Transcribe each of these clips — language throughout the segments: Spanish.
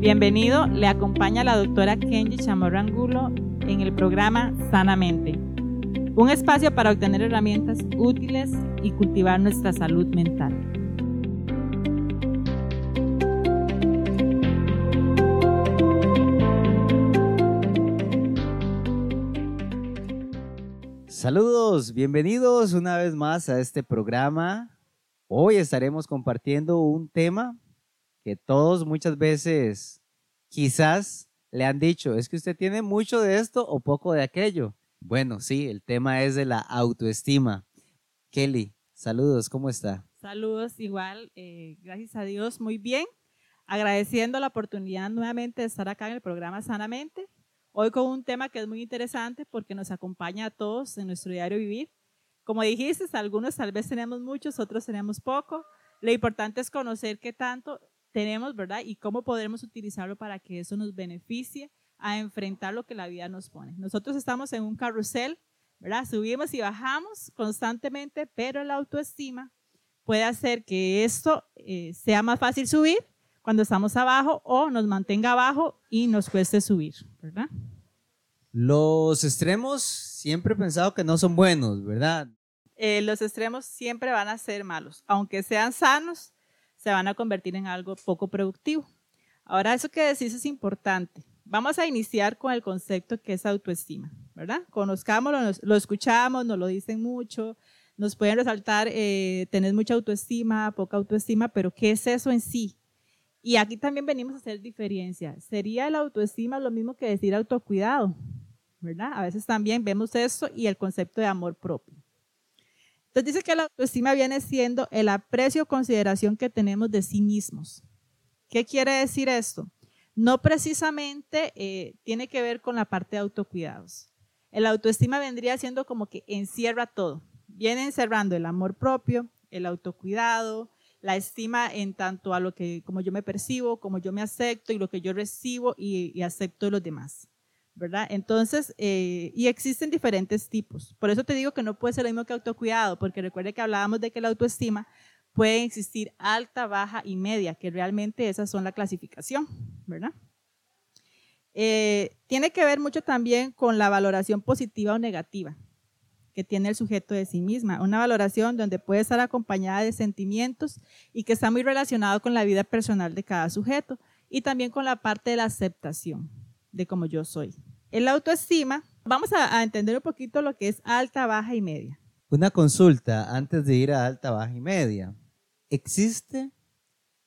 Bienvenido, le acompaña la doctora Kenji Chamorrangulo en el programa Sanamente, un espacio para obtener herramientas útiles y cultivar nuestra salud mental. Saludos, bienvenidos una vez más a este programa. Hoy estaremos compartiendo un tema que todos muchas veces quizás le han dicho, es que usted tiene mucho de esto o poco de aquello. Bueno, sí, el tema es de la autoestima. Kelly, saludos, ¿cómo está? Saludos, igual, eh, gracias a Dios, muy bien. Agradeciendo la oportunidad nuevamente de estar acá en el programa Sanamente Hoy con un tema que es muy interesante porque nos acompaña a todos en nuestro diario vivir. Como dijiste, algunos tal vez tenemos muchos, otros tenemos poco. Lo importante es conocer qué tanto tenemos, ¿verdad? Y cómo podemos utilizarlo para que eso nos beneficie a enfrentar lo que la vida nos pone. Nosotros estamos en un carrusel, ¿verdad? Subimos y bajamos constantemente, pero la autoestima puede hacer que esto eh, sea más fácil subir cuando estamos abajo o nos mantenga abajo y nos cueste subir, ¿verdad? Los extremos siempre he pensado que no son buenos, ¿verdad? Eh, los extremos siempre van a ser malos. Aunque sean sanos, se van a convertir en algo poco productivo. Ahora, eso que decís es importante. Vamos a iniciar con el concepto que es autoestima, ¿verdad? Conozcámoslo, lo escuchamos, nos lo dicen mucho, nos pueden resaltar, eh, tener mucha autoestima, poca autoestima, pero ¿qué es eso en sí? Y aquí también venimos a hacer diferencia. ¿Sería la autoestima lo mismo que decir autocuidado? ¿Verdad? A veces también vemos eso y el concepto de amor propio. Entonces dice que la autoestima viene siendo el aprecio o consideración que tenemos de sí mismos. ¿Qué quiere decir esto? No precisamente eh, tiene que ver con la parte de autocuidados. El autoestima vendría siendo como que encierra todo. Viene encerrando el amor propio, el autocuidado, la estima en tanto a lo que, como yo me percibo, como yo me acepto y lo que yo recibo y, acepto de los demás. ¿Verdad? Entonces, eh, y existen diferentes tipos. Por eso te digo que no puede ser lo mismo que autocuidado, porque recuerde que hablábamos de que la autoestima puede existir alta, baja y media, que realmente esas son la clasificación, ¿verdad? Eh, tiene que ver mucho también con la valoración positiva o negativa que tiene el sujeto de sí misma, una valoración donde puede estar acompañada de sentimientos y que está muy relacionado con la vida personal de cada sujeto y también con la parte de la aceptación de cómo yo soy. En la autoestima, vamos a, entender un poquito lo que es alta, baja y media. Una consulta antes de ir a alta, baja y media. ¿Existe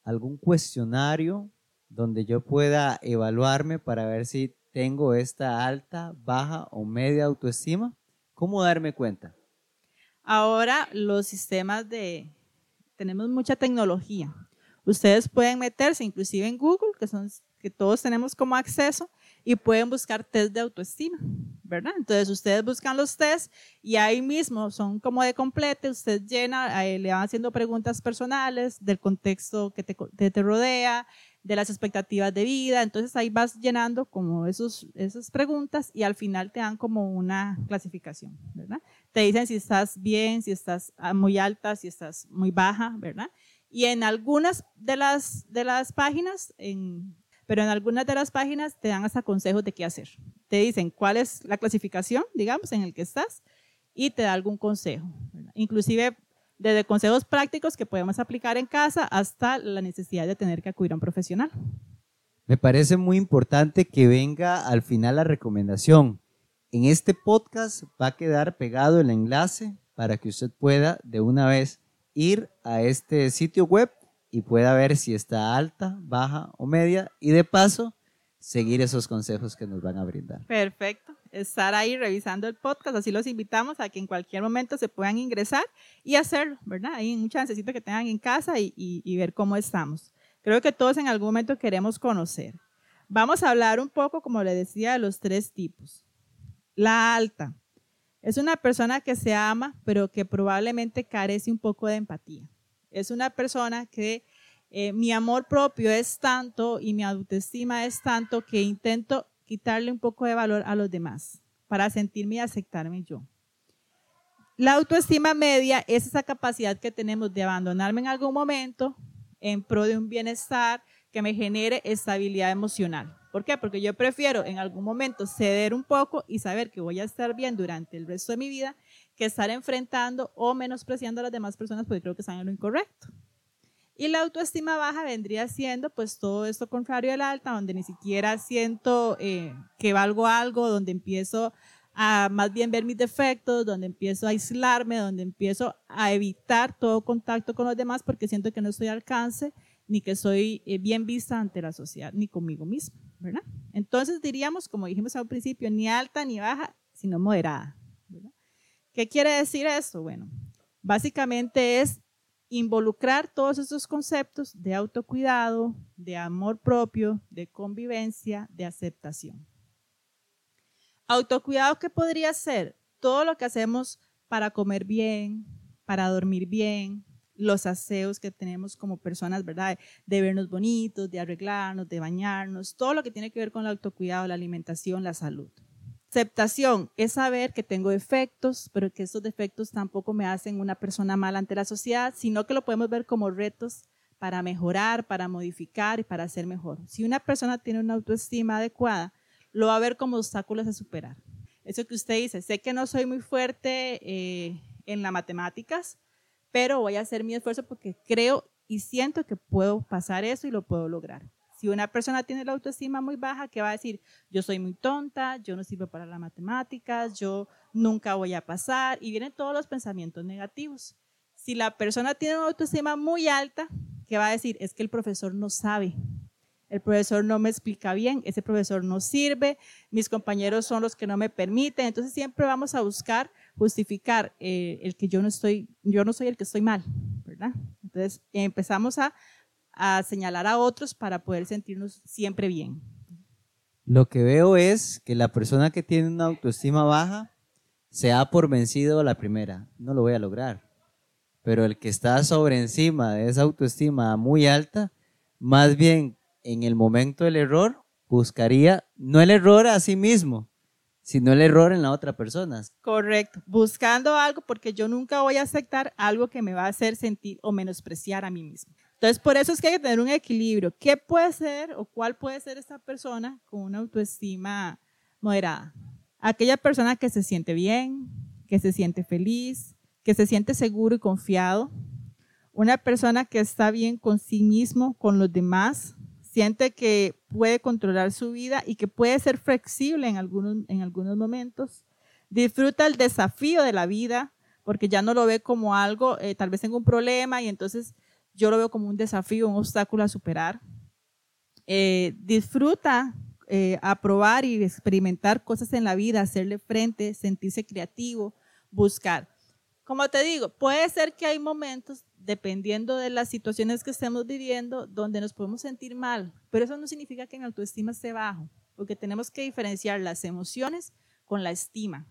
algún cuestionario donde yo pueda evaluarme para ver si tengo esta alta, baja o media autoestima? ¿Cómo darme cuenta? Ahora los sistemas de, tenemos mucha tecnología. Ustedes pueden meterse inclusive en Google, que son que todos tenemos como acceso, y pueden buscar test de autoestima, ¿verdad? Entonces ustedes buscan los test y ahí mismo son como de complete, usted llena, le van haciendo preguntas personales del contexto que te, te rodea, de las expectativas de vida. Entonces ahí vas llenando como esos, esas preguntas y al final te dan como una clasificación, ¿verdad? Te dicen si estás bien, si estás ah, muy alta, si estás muy baja, ¿verdad? Y en algunas de las, de las páginas, en, pero en algunas de las páginas te dan hasta consejos de qué hacer. Te dicen cuál es la clasificación, digamos, en el que estás y te da algún consejo. Inclusive desde consejos prácticos que podemos aplicar en casa hasta la necesidad de tener que acudir a un profesional. Me parece muy importante que venga al final la recomendación. En este podcast va a quedar pegado el enlace para que usted pueda de una vez ir a este sitio web y pueda ver si está alta, baja o media y de paso seguir esos consejos que nos van a brindar. Perfecto estar ahí revisando el podcast. Así los invitamos a que en cualquier momento se puedan ingresar y hacerlo, ¿verdad? Hay mucha necesito que tengan en casa y, y ver cómo estamos. Creo que todos en algún momento queremos conocer. Vamos a hablar un poco, como le decía, de los tres tipos. La alta es una persona que se ama, pero que probablemente carece un poco de empatía. Es una persona que eh, mi amor propio es tanto y mi autoestima es tanto que intento quitarle un poco de valor a los demás para sentirme y aceptarme yo. La autoestima media es esa capacidad que tenemos de abandonarme en algún momento en pro de un bienestar, que me genere estabilidad emocional. ¿Por qué? Porque yo prefiero en algún momento ceder un poco y saber que voy a estar bien durante el resto de mi vida que estar enfrentando o menospreciando a las demás personas porque creo que están en lo incorrecto. Y la autoestima baja vendría siendo pues todo esto contrario al alta, donde ni siquiera siento eh, que valgo algo, donde empiezo a más bien ver mis defectos, donde empiezo a aislarme, donde empiezo a evitar todo contacto con los demás porque siento que no estoy al alcance ni que soy eh, bien vista ante la sociedad, ni conmigo misma, ¿verdad? Entonces diríamos, como dijimos al principio, ni alta ni baja, sino moderada. ¿Qué quiere decir esto? Bueno, básicamente es involucrar todos esos conceptos de autocuidado, de amor propio, de convivencia, de aceptación. Autocuidado, ¿qué podría ser? Todo lo que hacemos para comer bien, para dormir bien, los aseos que tenemos como personas, ¿verdad? De vernos bonitos, de arreglarnos, de bañarnos, todo lo que tiene que ver con el autocuidado, la alimentación, la salud. Aceptación es saber que tengo defectos, pero que esos defectos tampoco me hacen una persona mala ante la sociedad, sino que lo podemos ver como retos para mejorar, para modificar y para ser mejor. Si una persona tiene una autoestima adecuada, lo va a ver como obstáculos a superar. Eso que usted dice, sé que no soy muy fuerte eh, en las matemáticas, pero voy a hacer mi esfuerzo porque creo y siento que puedo pasar eso y lo puedo lograr. Si una persona tiene la autoestima muy baja, ¿qué va a decir? Yo soy muy tonta, yo no sirvo para las matemáticas, yo nunca voy a pasar, y vienen todos los pensamientos negativos. Si la persona tiene una autoestima muy alta, ¿qué va a decir? Es que el profesor no sabe, el profesor no me explica bien, ese profesor no sirve, mis compañeros son los que no me permiten, entonces siempre vamos a buscar justificar eh, el que yo no estoy, yo no soy el que estoy mal, ¿verdad? Entonces empezamos a, a señalar a otros para poder sentirnos siempre bien. Lo que veo es que la persona que tiene una autoestima baja se da por vencido a la primera, no lo voy a lograr. Pero el que está sobre encima de esa autoestima muy alta, más bien en el momento del error, buscaría no el error a sí mismo, sino el error en la otra persona. Correcto, buscando algo porque yo nunca voy a aceptar algo que me va a hacer sentir o menospreciar a mí mismo. Entonces, por eso es que hay que tener un equilibrio. ¿Qué puede ser o cuál puede ser esta persona con una autoestima moderada? Aquella persona que se siente bien, que se siente feliz, que se siente seguro y confiado. Una persona que está bien con sí mismo, con los demás, siente que puede controlar su vida y que puede ser flexible en algunos, en algunos momentos. Disfruta el desafío de la vida porque ya no lo ve como algo, eh, tal vez tengo un problema y entonces yo lo veo como un desafío, un obstáculo a superar. Eh, disfruta eh, aprobar y experimentar cosas en la vida, hacerle frente, sentirse creativo, buscar. Como te digo, puede ser que hay momentos dependiendo de las situaciones que estemos viviendo, donde nos podemos sentir mal. Pero eso no significa que en autoestima esté bajo, porque tenemos que diferenciar las emociones con la estima,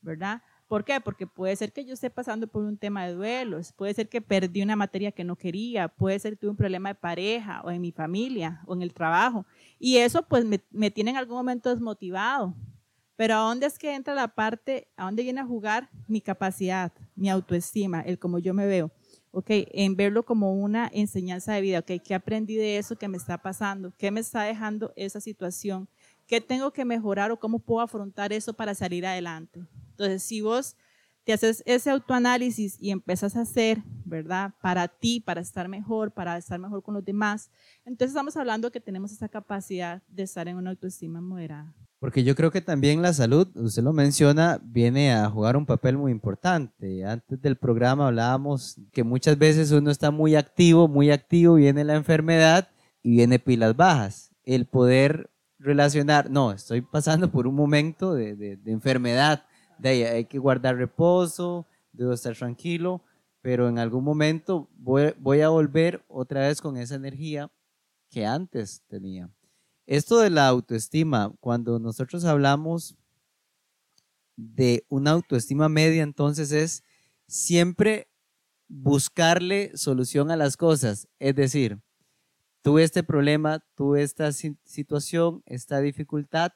¿verdad? ¿Por qué? Porque puede ser que yo esté pasando por un tema de duelos, puede ser que perdí una materia que no quería, puede ser que tuve un problema de pareja o en mi familia o en el trabajo. Y eso pues me, tiene en algún momento desmotivado. Pero ¿a dónde es que entra la parte, a dónde viene a jugar mi capacidad, mi autoestima, el cómo yo me veo? ok, en verlo como una enseñanza de vida, ok, ¿qué aprendí de eso que me está pasando? ¿Qué me está dejando esa situación? ¿Qué tengo que mejorar o cómo puedo afrontar eso para salir adelante? Entonces, si vos te haces ese autoanálisis y empiezas a hacer, ¿verdad? Para ti, para estar mejor, para estar mejor con los demás, entonces estamos hablando que tenemos esa capacidad de estar en una autoestima moderada. Porque yo creo que también la salud, usted lo menciona, viene a jugar un papel muy importante. Antes del programa hablábamos que muchas veces uno está muy activo, muy activo, viene la enfermedad y viene pilas bajas. El poder relacionar, no, estoy pasando por un momento de, de, enfermedad, de ahí hay que guardar reposo, debo estar tranquilo, pero en algún momento voy, voy a volver otra vez con esa energía que antes tenía. Esto de la autoestima, cuando nosotros hablamos de una autoestima media, entonces es siempre buscarle solución a las cosas. Es decir, tuve este problema, tuve esta situación, esta dificultad,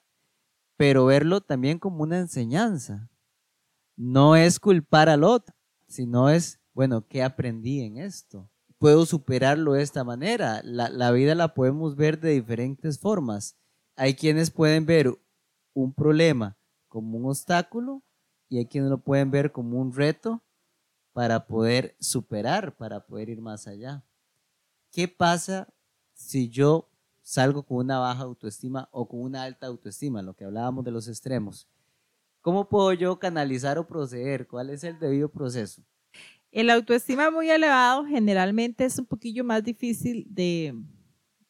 pero verlo también como una enseñanza. No es culpar al otro, sino es, bueno, ¿qué aprendí en esto? puedo superarlo de esta manera. La, la vida la podemos ver de diferentes formas. Hay quienes pueden ver un problema como un obstáculo y hay quienes lo pueden ver como un reto para poder superar, para poder ir más allá. ¿Qué pasa si yo salgo con una baja autoestima o con una alta autoestima, lo que hablábamos de los extremos? ¿Cómo puedo yo canalizar o proceder? ¿Cuál es el debido proceso? El autoestima muy elevado generalmente es un poquillo más difícil de,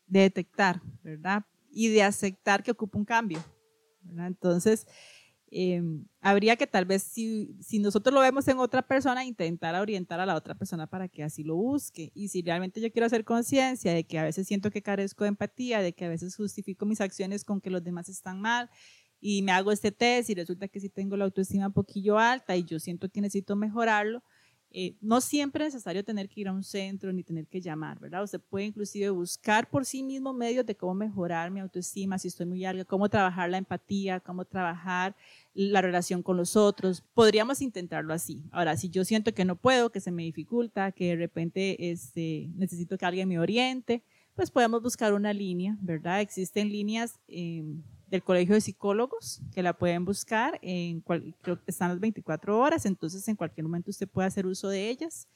detectar, ¿verdad? Y de aceptar que ocupa un cambio. Entonces, em, habría que tal vez, si, si, nosotros lo vemos en otra persona, intentar orientar a la otra persona para que así lo busque. Y si realmente yo quiero hacer conciencia de que a veces siento que carezco de empatía, de que a veces justifico mis acciones con que los demás están mal, y me hago este test y resulta que sí tengo la autoestima un poquillo alta y yo siento que necesito mejorarlo, eh, no siempre es necesario tener que ir a un centro ni tener que llamar, ¿verdad? Usted puede inclusive buscar por sí mismo medios de cómo mejorar mi autoestima, si estoy muy alta, cómo trabajar la empatía, cómo trabajar la relación con los otros. Podríamos intentarlo así. Ahora, si yo siento que no puedo, que se me dificulta, que de repente este, necesito que alguien me oriente, pues podemos buscar una línea, ¿verdad? Existen líneas em, del Colegio de Psicólogos que la pueden buscar, en creo que están las 24 horas, entonces en cualquier momento usted puede hacer uso de ellas.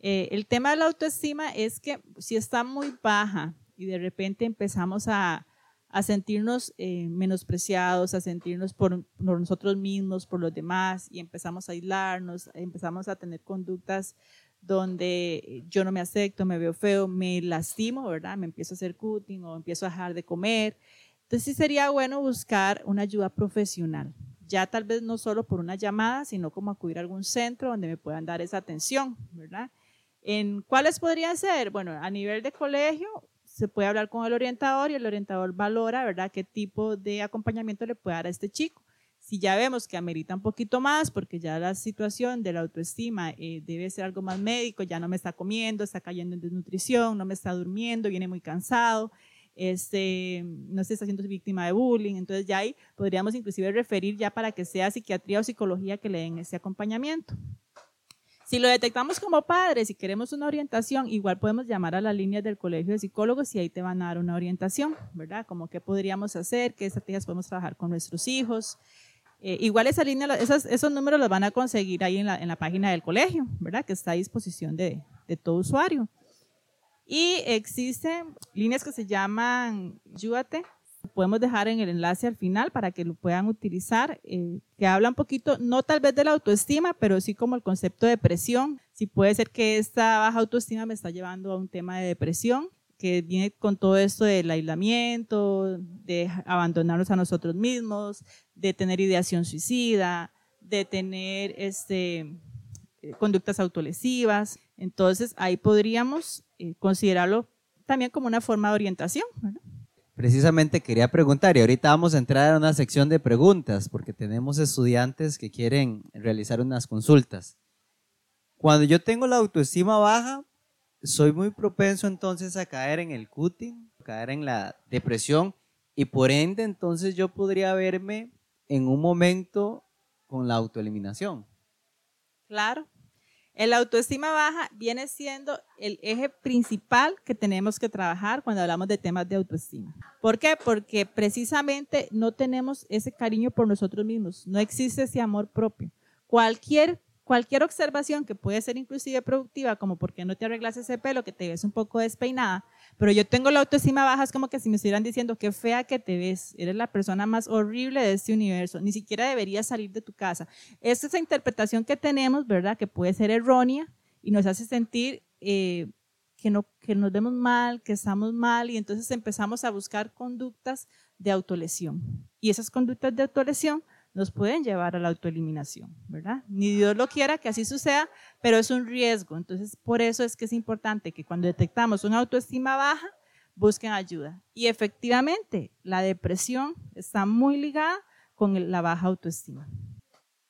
Eh, el tema de la autoestima es que si está muy baja y de repente empezamos a, a sentirnos eh, menospreciados, a sentirnos por, por, nosotros mismos, por los demás, y empezamos a aislarnos, empezamos a tener conductas donde yo no me acepto, me veo feo, me lastimo, ¿verdad? Me empiezo a hacer cutting o empiezo a dejar de comer. Entonces sí sería bueno buscar una ayuda profesional, ya tal vez no solo por una llamada, sino como acudir a algún centro donde me puedan dar esa atención, ¿verdad? ¿En cuáles podrían ser? Bueno, a nivel de colegio se puede hablar con el orientador y el orientador valora, ¿verdad?, qué tipo de acompañamiento le puede dar a este chico. Si ya vemos que amerita un poquito más, porque ya la situación de la autoestima eh, debe ser algo más médico, ya no me está comiendo, está cayendo en desnutrición, no me está durmiendo, viene muy cansado, este, no sé, está siendo víctima de bullying, entonces ya ahí podríamos inclusive referir ya para que sea psiquiatría o psicología que le den ese acompañamiento. Si lo detectamos como padres y queremos una orientación, igual podemos llamar a las líneas del colegio de psicólogos y ahí te van a dar una orientación, ¿verdad? Como qué podríamos hacer, qué estrategias podemos trabajar con nuestros hijos, eh, igual esa línea, esos, números los van a conseguir ahí en la, en la, página del colegio, ¿verdad? Que está a disposición de, de, todo usuario. Y existen líneas que se llaman Ayúdate. Podemos dejar en el enlace al final para que lo puedan utilizar, eh, que habla un poquito, no tal vez de la autoestima, pero sí como el concepto de depresión. Si puede ser que esta baja autoestima me está llevando a un tema de depresión que viene con todo esto del aislamiento, de abandonarnos a nosotros mismos, de tener ideación suicida, de tener este, eh, conductas autolesivas. Entonces ahí podríamos eh, considerarlo también como una forma de orientación. Precisamente quería preguntar, y ahorita vamos a entrar a una sección de preguntas, porque tenemos estudiantes que quieren realizar unas consultas. Cuando yo tengo la autoestima baja, soy muy propenso entonces a caer en el cutting, caer en la depresión y por ende entonces yo podría verme en un momento con la autoeliminación. Claro. El autoestima baja viene siendo el eje principal que tenemos que trabajar cuando hablamos de temas de autoestima. ¿Por qué? Porque precisamente no tenemos ese cariño por nosotros mismos, no existe ese amor propio. Cualquier cualquier observación que puede ser inclusive productiva, como por qué no te arreglas ese pelo, que te ves un poco despeinada, pero yo tengo la autoestima baja, es como que si me estuvieran diciendo qué fea que te ves, eres la persona más horrible de este universo, ni siquiera deberías salir de tu casa. Esa es la interpretación que tenemos, ¿verdad? Que puede ser errónea y nos hace sentir eh, que, no, que nos vemos mal, que estamos mal y entonces empezamos a buscar conductas de autolesión. Y esas conductas de autolesión nos pueden llevar a la autoeliminación, ¿verdad? Ni Dios lo quiera que así suceda, pero es un riesgo. Entonces, por eso es que es importante que cuando detectamos una autoestima baja, busquen ayuda. Y efectivamente, la depresión está muy ligada con la baja autoestima.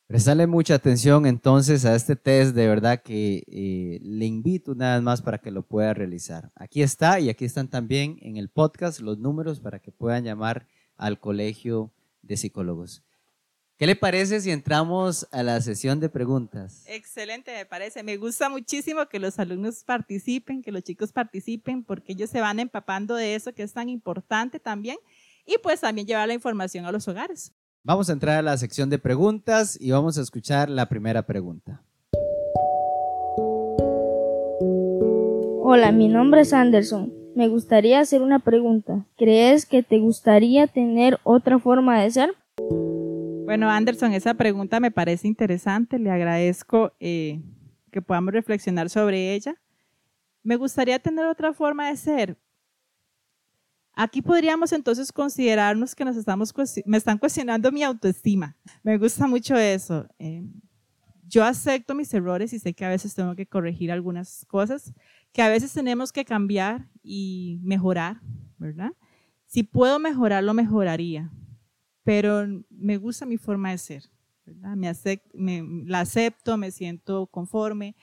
Prestarle mucha atención entonces a este test, de verdad que eh, le invito una vez más para que lo pueda realizar. Aquí está y aquí están también en el podcast los números para que puedan llamar al colegio de psicólogos. ¿Qué le parece si entramos a la sesión de preguntas? Excelente, me parece. Me gusta muchísimo que los alumnos participen, que los chicos participen, porque ellos se van empapando de eso que es tan importante también y pues también llevar la información a los hogares. Vamos a entrar a la sección de preguntas y vamos a escuchar la primera pregunta. Hola, mi nombre es Anderson. Me gustaría hacer una pregunta. ¿Crees que te gustaría tener otra forma de ser? Bueno, Anderson, esa pregunta me parece interesante. Le agradezco eh, que podamos reflexionar sobre ella. Me gustaría tener otra forma de ser. Aquí podríamos entonces considerarnos que nos estamos me están cuestionando mi autoestima. Me gusta mucho eso. Eh, yo acepto mis errores y sé que a veces tengo que corregir algunas cosas, que a veces tenemos que cambiar y mejorar, ¿verdad? Si puedo mejorar, lo mejoraría, pero me gusta mi forma de ser, ¿verdad? Me, la acepto, me siento conforme,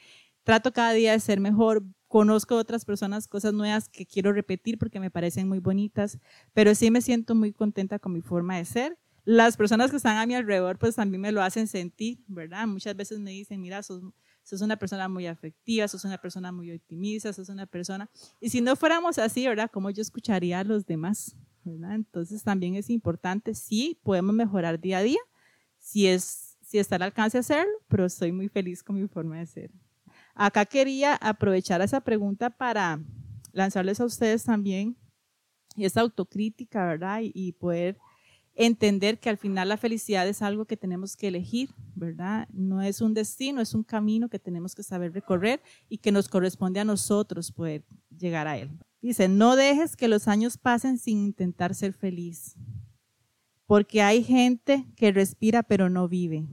trato cada día de ser mejor, conozco otras personas, cosas nuevas que quiero repetir porque me parecen muy bonitas, pero sí me siento muy contenta con mi forma de ser las personas que están a mi alrededor pues también me lo hacen sentir, ¿verdad? Muchas veces me dicen, mira, sos, sos una persona muy afectiva, sos una persona muy optimista, sos una persona... Y si no fuéramos así, ¿verdad? ¿Cómo yo escucharía a los demás? ¿Verdad? Entonces también es importante, sí, podemos mejorar día a día, si, es, si está al alcance hacerlo, pero estoy muy feliz con mi forma de ser. Acá quería aprovechar esa pregunta para lanzarles a ustedes también esa autocrítica, ¿verdad? y poder entender que al final la felicidad es algo que tenemos que elegir, ¿verdad? No es un destino, es un camino que tenemos que saber recorrer y que nos corresponde a nosotros poder llegar a él. Dice, no dejes que los años pasen sin intentar ser feliz, porque hay gente que respira pero no vive,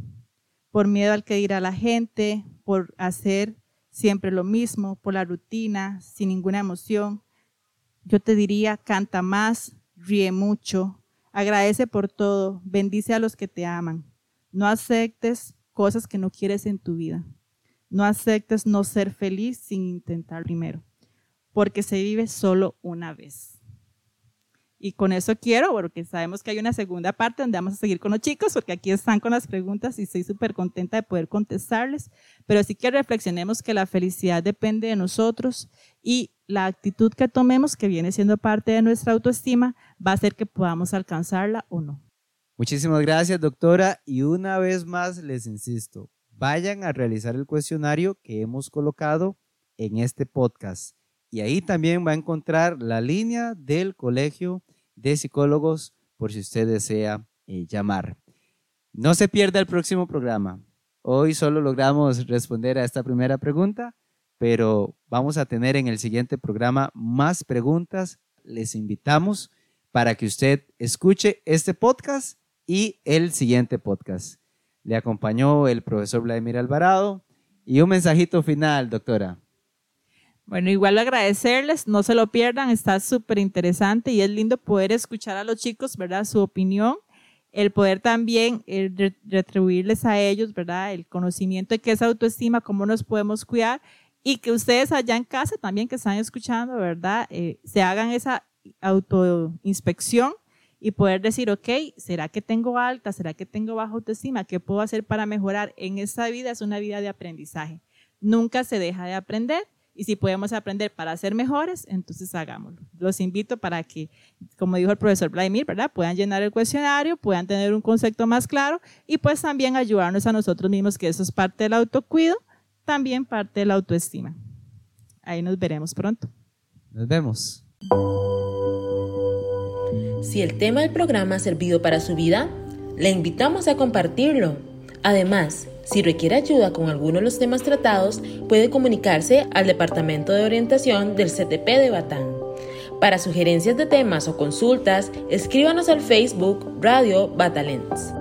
por miedo al que dirá la gente, por hacer siempre lo mismo, por la rutina, sin ninguna emoción. Yo te diría, canta más, ríe mucho, Agradece por todo, bendice a los que te aman. No aceptes cosas que no quieres en tu vida. No aceptes no ser feliz sin intentar primero, porque se vive solo una vez. Y con eso quiero, porque sabemos que hay una segunda parte donde vamos a seguir con los chicos, porque aquí están con las preguntas y estoy súper contenta de poder contestarles, pero sí que reflexionemos que la felicidad depende de nosotros y la actitud que tomemos, que viene siendo parte de nuestra autoestima, va a hacer que podamos alcanzarla o no. Muchísimas gracias, doctora. Y una vez más les insisto, vayan a realizar el cuestionario que hemos colocado en este podcast. Y ahí también va a encontrar la línea del Colegio de Psicólogos por si usted desea eh, llamar. No se pierda el próximo programa. Hoy solo logramos responder a esta primera pregunta, pero vamos a tener en el siguiente programa más preguntas. Les invitamos para que usted escuche este podcast y el siguiente podcast. Le acompañó el profesor Vladimir Alvarado y un mensajito final, doctora. Bueno, igual agradecerles, no se lo pierdan, está súper interesante y es lindo poder escuchar a los chicos, ¿verdad? Su opinión, el poder también eh, retribuirles a ellos, ¿verdad? El conocimiento de qué es autoestima, cómo nos podemos cuidar y que ustedes allá en casa también que están escuchando, ¿verdad? Eh, se hagan esa autoinspección y poder decir, ok, ¿será que tengo alta? ¿Será que tengo baja autoestima? ¿Qué puedo hacer para mejorar? En esta vida es una vida de aprendizaje. Nunca se deja de aprender y si podemos aprender para ser mejores, entonces hagámoslo. Los invito para que, como dijo el profesor Vladimir, ¿verdad? Puedan llenar el cuestionario, puedan tener un concepto más claro y pues también ayudarnos a nosotros mismos, que eso es parte del autocuido, también parte de la autoestima. Ahí nos veremos pronto. Nos vemos. Si el tema del programa ha servido para su vida, le invitamos a compartirlo. Además, si requiere ayuda con alguno de los temas tratados, puede comunicarse al Departamento de Orientación del CTP de Batán. Para sugerencias de temas o consultas, escríbanos al Facebook Radio Batalents.